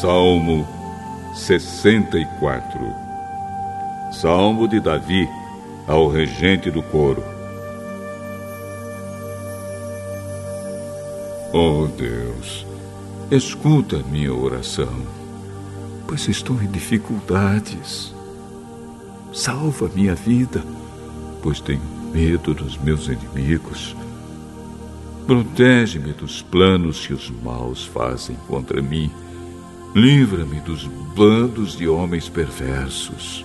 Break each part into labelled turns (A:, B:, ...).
A: Salmo 64 Salmo de Davi ao regente do coro. Oh Deus, escuta minha oração, pois estou em dificuldades. Salva minha vida, pois tenho medo dos meus inimigos. Protege-me dos planos que os maus fazem contra mim. Livra-me dos bandos de homens perversos.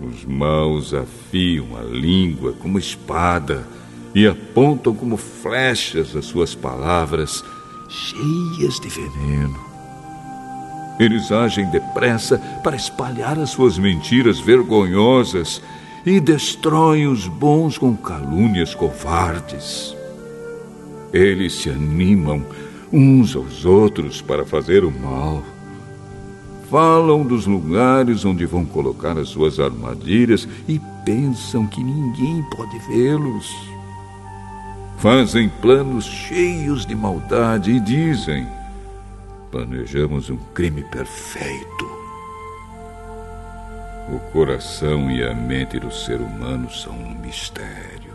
A: Os maus afiam a língua como espada e apontam como flechas as suas palavras, cheias de veneno. Eles agem depressa para espalhar as suas mentiras vergonhosas e destroem os bons com calúnias covardes. Eles se animam uns aos outros para fazer o mal. Falam dos lugares onde vão colocar as suas armadilhas e pensam que ninguém pode vê-los. Fazem planos cheios de maldade e dizem: Planejamos um crime perfeito. O coração e a mente do ser humano são um mistério.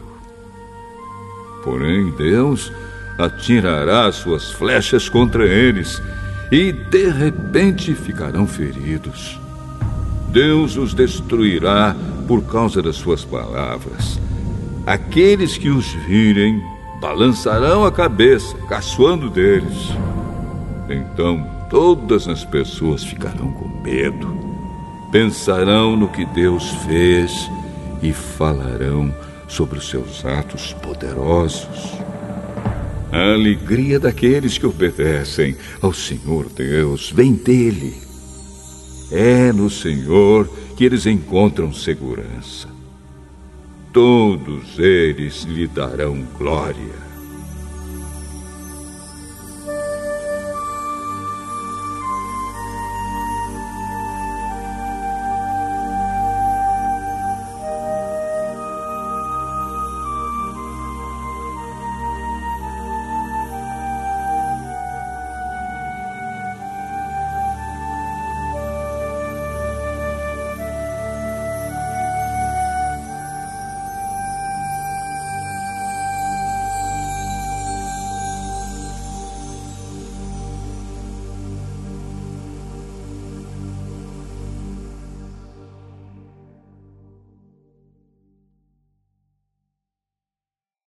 A: Porém, Deus atirará as suas flechas contra eles e de repente ficarão feridos. Deus os destruirá por causa das suas palavras. Aqueles que os virem balançarão a cabeça, caçoando deles. Então todas as pessoas ficarão com medo, pensarão no que Deus fez e falarão sobre os seus atos poderosos. A alegria daqueles que obedecem ao Senhor Deus vem dele. É no Senhor que eles encontram segurança. Todos eles lhe darão glória.